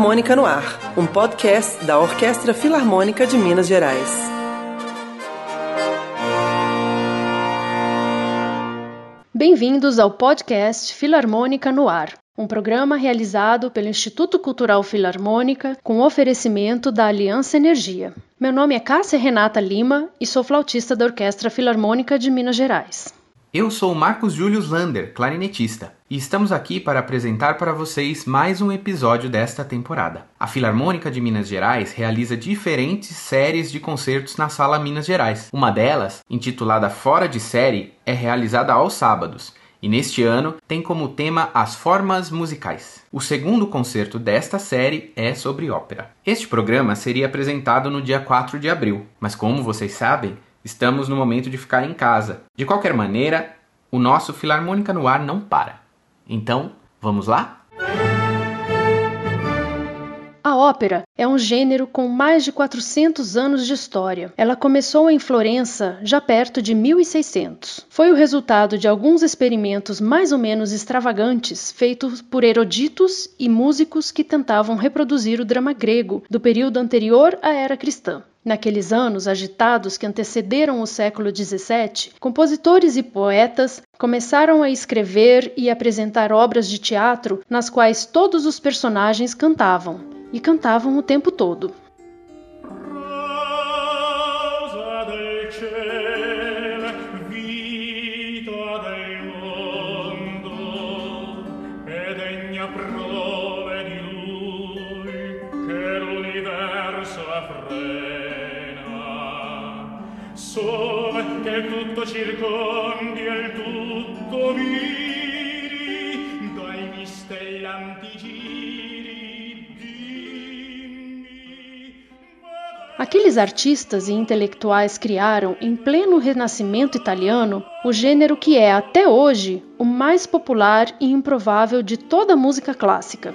Filarmônica no Ar, um podcast da Orquestra Filarmônica de Minas Gerais. Bem-vindos ao podcast Filarmônica no Ar, um programa realizado pelo Instituto Cultural Filarmônica com oferecimento da Aliança Energia. Meu nome é Cássia Renata Lima e sou flautista da Orquestra Filarmônica de Minas Gerais. Eu sou Marcos Julius Lander, clarinetista, e estamos aqui para apresentar para vocês mais um episódio desta temporada. A Filarmônica de Minas Gerais realiza diferentes séries de concertos na Sala Minas Gerais. Uma delas, intitulada Fora de Série, é realizada aos sábados. E neste ano tem como tema as formas musicais. O segundo concerto desta série é sobre ópera. Este programa seria apresentado no dia 4 de abril, mas como vocês sabem, Estamos no momento de ficar em casa. De qualquer maneira, o nosso Filarmônica no Ar não para. Então, vamos lá? A ópera é um gênero com mais de 400 anos de história. Ela começou em Florença já perto de 1600. Foi o resultado de alguns experimentos mais ou menos extravagantes feitos por eruditos e músicos que tentavam reproduzir o drama grego do período anterior à era cristã. Naqueles anos agitados que antecederam o século XVII, compositores e poetas começaram a escrever e apresentar obras de teatro nas quais todos os personagens cantavam, e cantavam o tempo todo. Aqueles artistas e intelectuais criaram, em pleno renascimento italiano, o gênero que é, até hoje, o mais popular e improvável de toda a música clássica.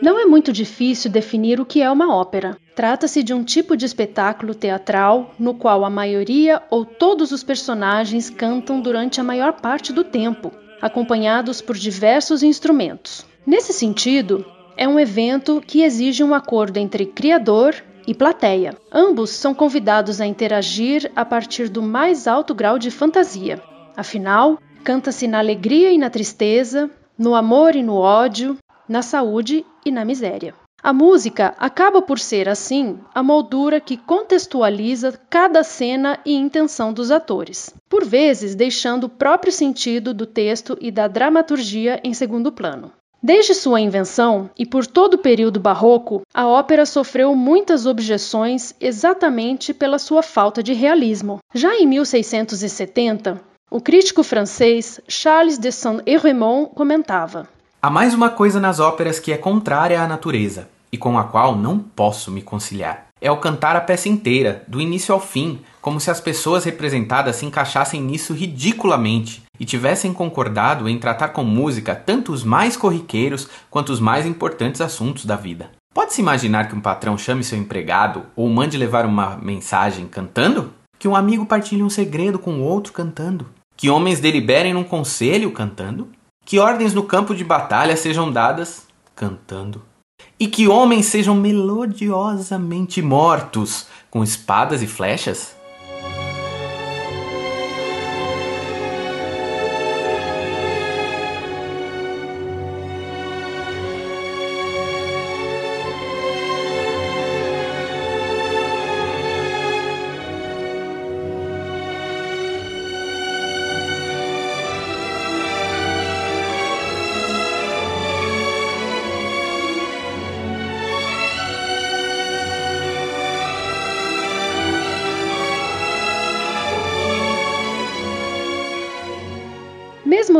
Não é muito difícil definir o que é uma ópera. Trata-se de um tipo de espetáculo teatral no qual a maioria ou todos os personagens cantam durante a maior parte do tempo, acompanhados por diversos instrumentos. Nesse sentido, é um evento que exige um acordo entre criador e plateia. Ambos são convidados a interagir a partir do mais alto grau de fantasia. Afinal, canta-se na alegria e na tristeza, no amor e no ódio, na saúde e na miséria. A música acaba por ser, assim, a moldura que contextualiza cada cena e intenção dos atores, por vezes deixando o próprio sentido do texto e da dramaturgia em segundo plano. Desde sua invenção e por todo o período barroco, a ópera sofreu muitas objeções exatamente pela sua falta de realismo. Já em 1670, o crítico francês Charles de Saint-Héremont comentava: Há mais uma coisa nas óperas que é contrária à natureza e com a qual não posso me conciliar. É o cantar a peça inteira, do início ao fim, como se as pessoas representadas se encaixassem nisso ridiculamente e tivessem concordado em tratar com música tanto os mais corriqueiros quanto os mais importantes assuntos da vida. Pode-se imaginar que um patrão chame seu empregado ou mande levar uma mensagem cantando? Que um amigo partilhe um segredo com outro cantando? Que homens deliberem num conselho cantando? que ordens no campo de batalha sejam dadas cantando, e que homens sejam melodiosamente mortos com espadas e flechas?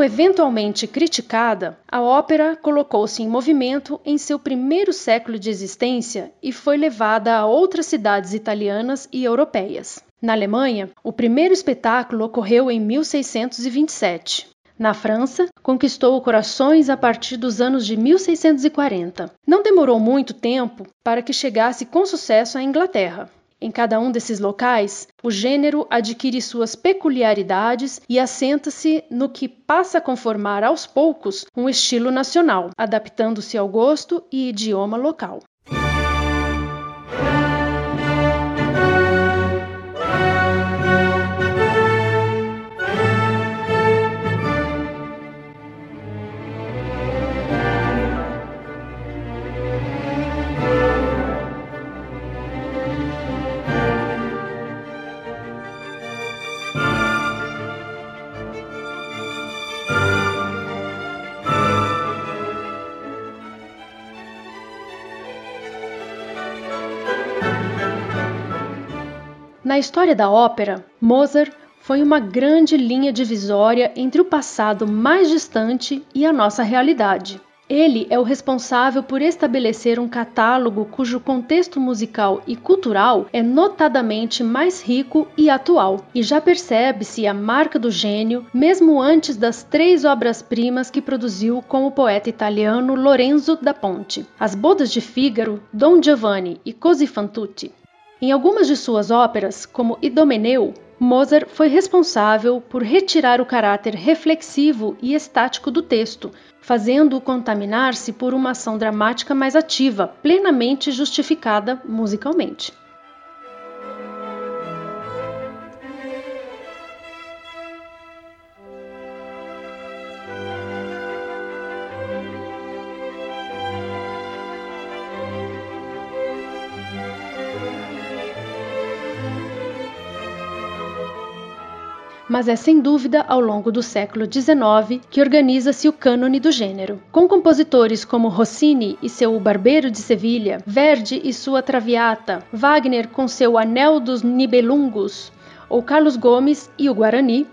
Eventualmente criticada, a ópera colocou-se em movimento em seu primeiro século de existência e foi levada a outras cidades italianas e europeias. Na Alemanha, o primeiro espetáculo ocorreu em 1627. Na França, conquistou corações a partir dos anos de 1640. Não demorou muito tempo para que chegasse com sucesso à Inglaterra. Em cada um desses locais, o gênero adquire suas peculiaridades e assenta-se no que passa a conformar aos poucos um estilo nacional, adaptando-se ao gosto e idioma local. Na história da ópera, Mozart foi uma grande linha divisória entre o passado mais distante e a nossa realidade. Ele é o responsável por estabelecer um catálogo cujo contexto musical e cultural é notadamente mais rico e atual, e já percebe-se a marca do gênio mesmo antes das três obras-primas que produziu com o poeta italiano Lorenzo da Ponte: As Bodas de Fígaro, Dom Giovanni e Così fan tutti. Em algumas de suas óperas, como Idomeneu, Mozart foi responsável por retirar o caráter reflexivo e estático do texto, fazendo-o contaminar-se por uma ação dramática mais ativa, plenamente justificada musicalmente. Mas é sem dúvida ao longo do século XIX que organiza-se o cânone do gênero, com compositores como Rossini e seu Barbeiro de Sevilha, Verdi e sua Traviata, Wagner com seu Anel dos Nibelungos, ou Carlos Gomes e o Guarani,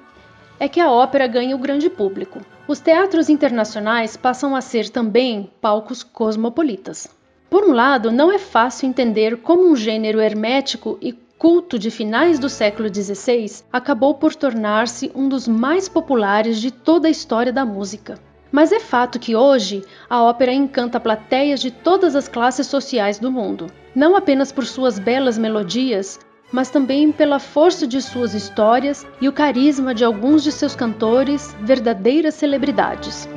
é que a ópera ganha o grande público. Os teatros internacionais passam a ser também palcos cosmopolitas. Por um lado, não é fácil entender como um gênero hermético e culto de finais do século XVI, acabou por tornar-se um dos mais populares de toda a história da música. Mas é fato que hoje a ópera encanta plateias de todas as classes sociais do mundo, não apenas por suas belas melodias, mas também pela força de suas histórias e o carisma de alguns de seus cantores, verdadeiras celebridades.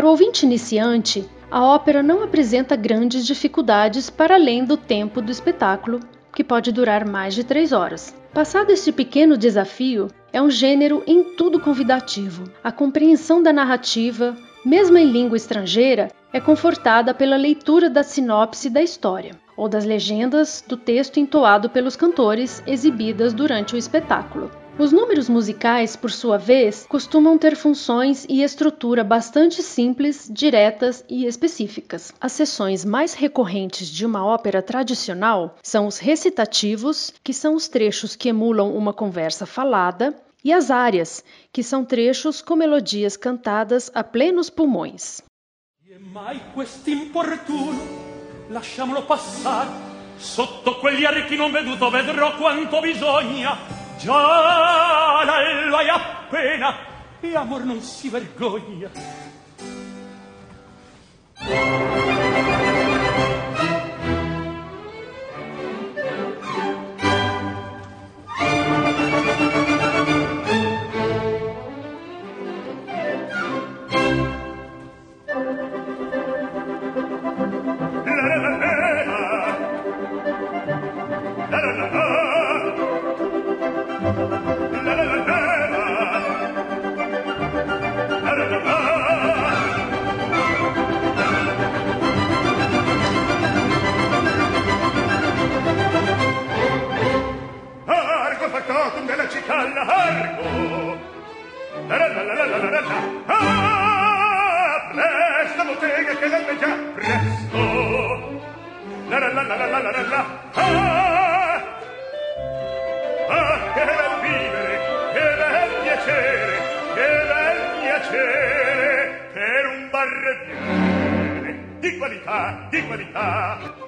Para o ouvinte iniciante, a ópera não apresenta grandes dificuldades para além do tempo do espetáculo, que pode durar mais de três horas. Passado este pequeno desafio, é um gênero em tudo convidativo. A compreensão da narrativa, mesmo em língua estrangeira, é confortada pela leitura da sinopse da história ou das legendas do texto entoado pelos cantores exibidas durante o espetáculo. Os números musicais, por sua vez, costumam ter funções e estrutura bastante simples, diretas e específicas. As sessões mais recorrentes de uma ópera tradicional são os recitativos, que são os trechos que emulam uma conversa falada, e as áreas, que são trechos com melodias cantadas a plenos pulmões. E mai lasciamolo passar, sotto quegli archi non veduto vedrò quanto bisogna già l'alba è appena e amor non si vergogna.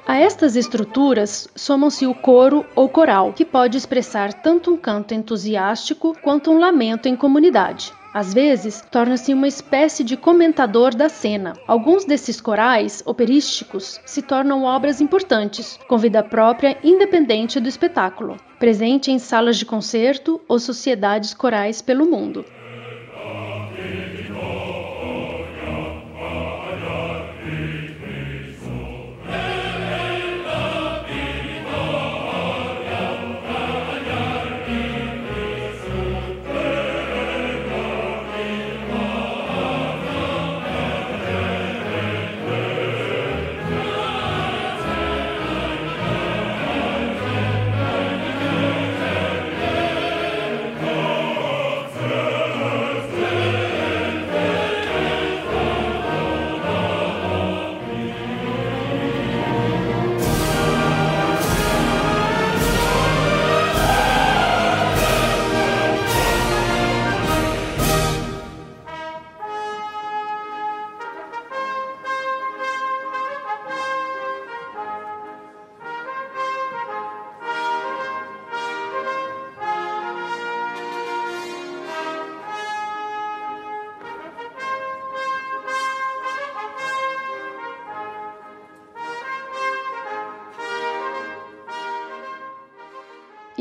A estas estruturas somam-se o coro ou coral, que pode expressar tanto um canto entusiástico quanto um lamento em comunidade. Às vezes, torna-se uma espécie de comentador da cena. Alguns desses corais operísticos se tornam obras importantes, com vida própria independente do espetáculo, presente em salas de concerto ou sociedades corais pelo mundo.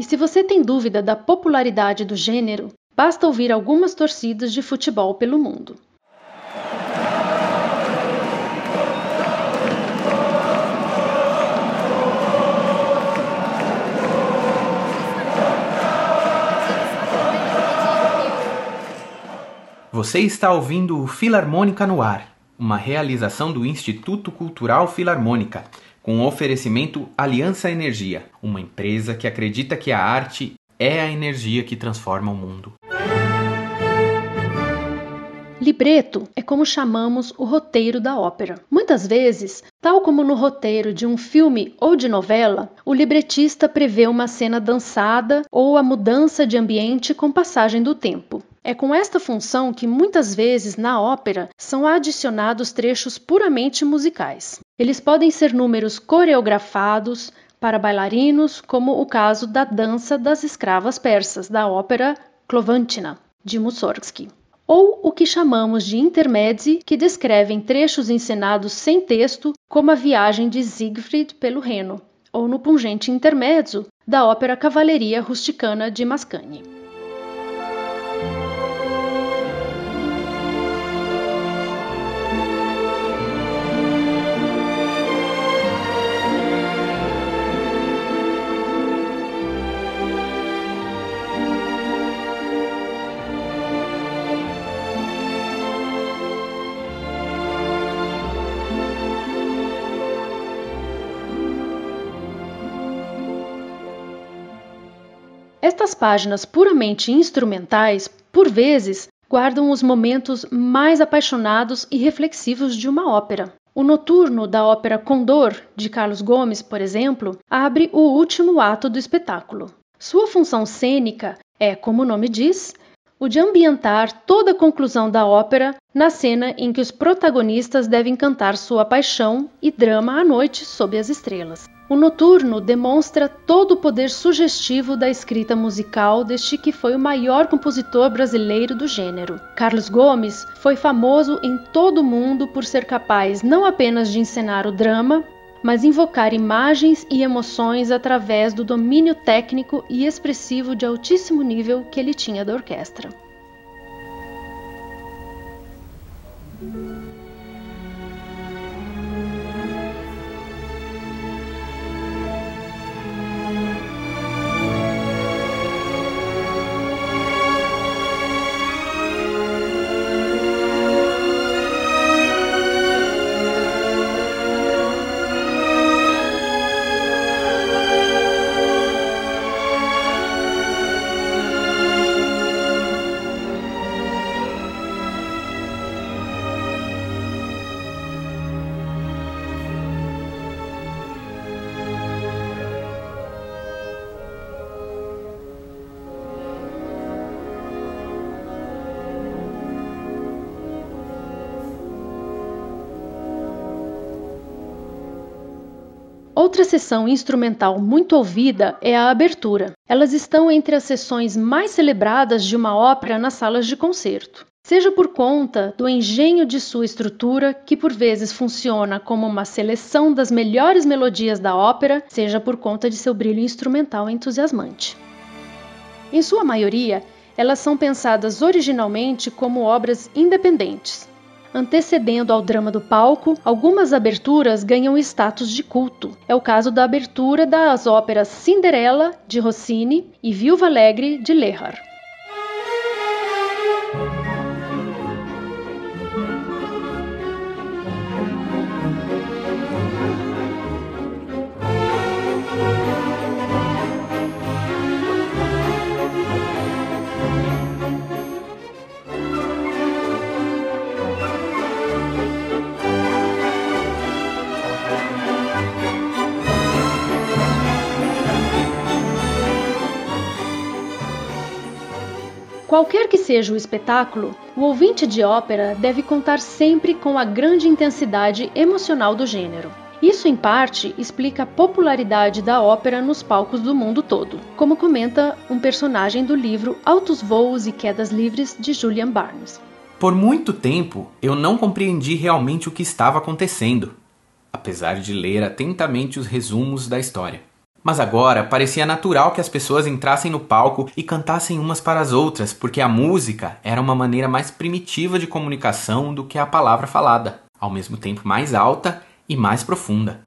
E se você tem dúvida da popularidade do gênero, basta ouvir algumas torcidas de futebol pelo mundo. Você está ouvindo o Filarmônica no Ar, uma realização do Instituto Cultural Filarmônica, com o oferecimento Aliança Energia, uma empresa que acredita que a arte é a energia que transforma o mundo. Libreto é como chamamos o roteiro da ópera. Muitas vezes, tal como no roteiro de um filme ou de novela, o libretista prevê uma cena dançada ou a mudança de ambiente com passagem do tempo. É com esta função que muitas vezes na ópera são adicionados trechos puramente musicais. Eles podem ser números coreografados para bailarinos, como o caso da Dança das Escravas Persas, da ópera Klovantina, de Mussorgsky ou o que chamamos de intermezzi, que descrevem trechos encenados sem texto, como a viagem de Siegfried pelo Reno, ou no pungente intermezzo da ópera Cavalaria Rusticana de Mascagni. Estas páginas puramente instrumentais, por vezes, guardam os momentos mais apaixonados e reflexivos de uma ópera. O noturno da ópera Condor, de Carlos Gomes, por exemplo, abre o último ato do espetáculo. Sua função cênica é, como o nome diz, o de ambientar toda a conclusão da ópera na cena em que os protagonistas devem cantar sua paixão e drama à noite sob as estrelas. O noturno demonstra todo o poder sugestivo da escrita musical deste que foi o maior compositor brasileiro do gênero. Carlos Gomes foi famoso em todo o mundo por ser capaz não apenas de encenar o drama, mas invocar imagens e emoções através do domínio técnico e expressivo de altíssimo nível que ele tinha da orquestra. Outra sessão instrumental muito ouvida é a abertura. Elas estão entre as sessões mais celebradas de uma ópera nas salas de concerto. Seja por conta do engenho de sua estrutura, que por vezes funciona como uma seleção das melhores melodias da ópera, seja por conta de seu brilho instrumental entusiasmante. Em sua maioria, elas são pensadas originalmente como obras independentes, Antecedendo ao drama do palco, algumas aberturas ganham status de culto. É o caso da abertura das óperas Cinderela, de Rossini, e Viúva Alegre, de Lehar. Qualquer que seja o espetáculo, o ouvinte de ópera deve contar sempre com a grande intensidade emocional do gênero. Isso, em parte, explica a popularidade da ópera nos palcos do mundo todo, como comenta um personagem do livro Altos Voos e Quedas Livres de Julian Barnes. Por muito tempo, eu não compreendi realmente o que estava acontecendo, apesar de ler atentamente os resumos da história. Mas agora parecia natural que as pessoas entrassem no palco e cantassem umas para as outras, porque a música era uma maneira mais primitiva de comunicação do que a palavra falada, ao mesmo tempo mais alta e mais profunda.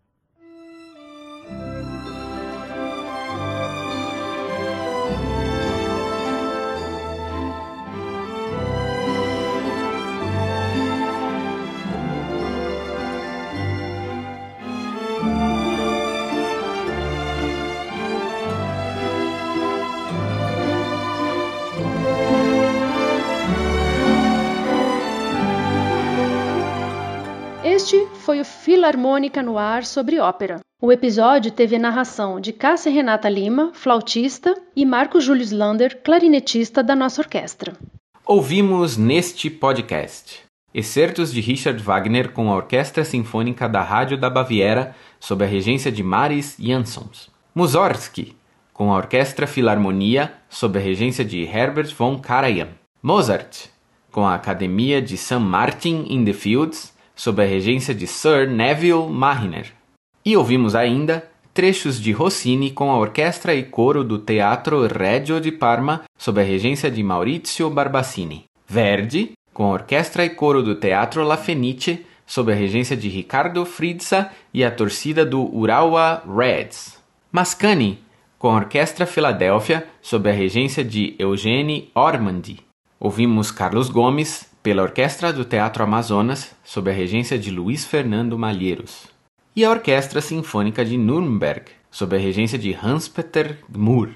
Foi o Filarmônica no Ar sobre ópera. O episódio teve narração de Cássia Renata Lima, flautista, e Marco Júlio Lander, clarinetista da nossa orquestra. Ouvimos neste podcast excertos de Richard Wagner com a Orquestra Sinfônica da Rádio da Baviera sob a regência de Maris Jansons. Mussorgsky com a Orquestra Filarmonia sob a regência de Herbert von Karajan. Mozart com a Academia de St. Martin in the Fields sob a regência de Sir Neville Marriner. E ouvimos ainda trechos de Rossini com a orquestra e coro do Teatro Regio de Parma sob a regência de Maurizio Barbassini. Verdi com a orquestra e coro do Teatro La Fenice sob a regência de Ricardo Frizza e a torcida do Urawa Reds. Mascagni com a Orquestra Filadélfia sob a regência de Eugene Ormandy. Ouvimos Carlos Gomes pela Orquestra do Teatro Amazonas, sob a regência de Luiz Fernando Malheiros, e a Orquestra Sinfônica de Nuremberg, sob a regência de Hans-Peter Gmur.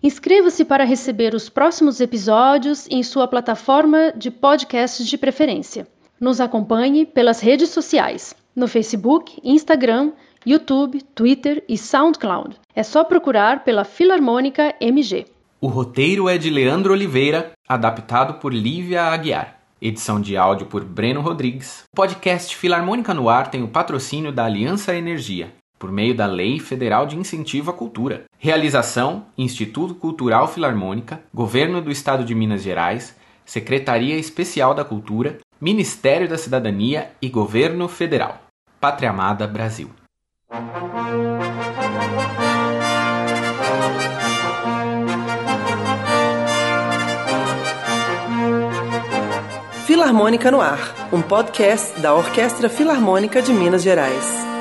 Inscreva-se para receber os próximos episódios em sua plataforma de podcasts de preferência. Nos acompanhe pelas redes sociais, no Facebook, Instagram, YouTube, Twitter e SoundCloud. É só procurar pela Filarmônica MG. O roteiro é de Leandro Oliveira, adaptado por Lívia Aguiar. Edição de áudio por Breno Rodrigues. O podcast Filarmônica no Ar tem o patrocínio da Aliança Energia, por meio da Lei Federal de Incentivo à Cultura. Realização: Instituto Cultural Filarmônica, Governo do Estado de Minas Gerais, Secretaria Especial da Cultura, Ministério da Cidadania e Governo Federal. Pátria Amada Brasil. Filarmônica no Ar, um podcast da Orquestra Filarmônica de Minas Gerais.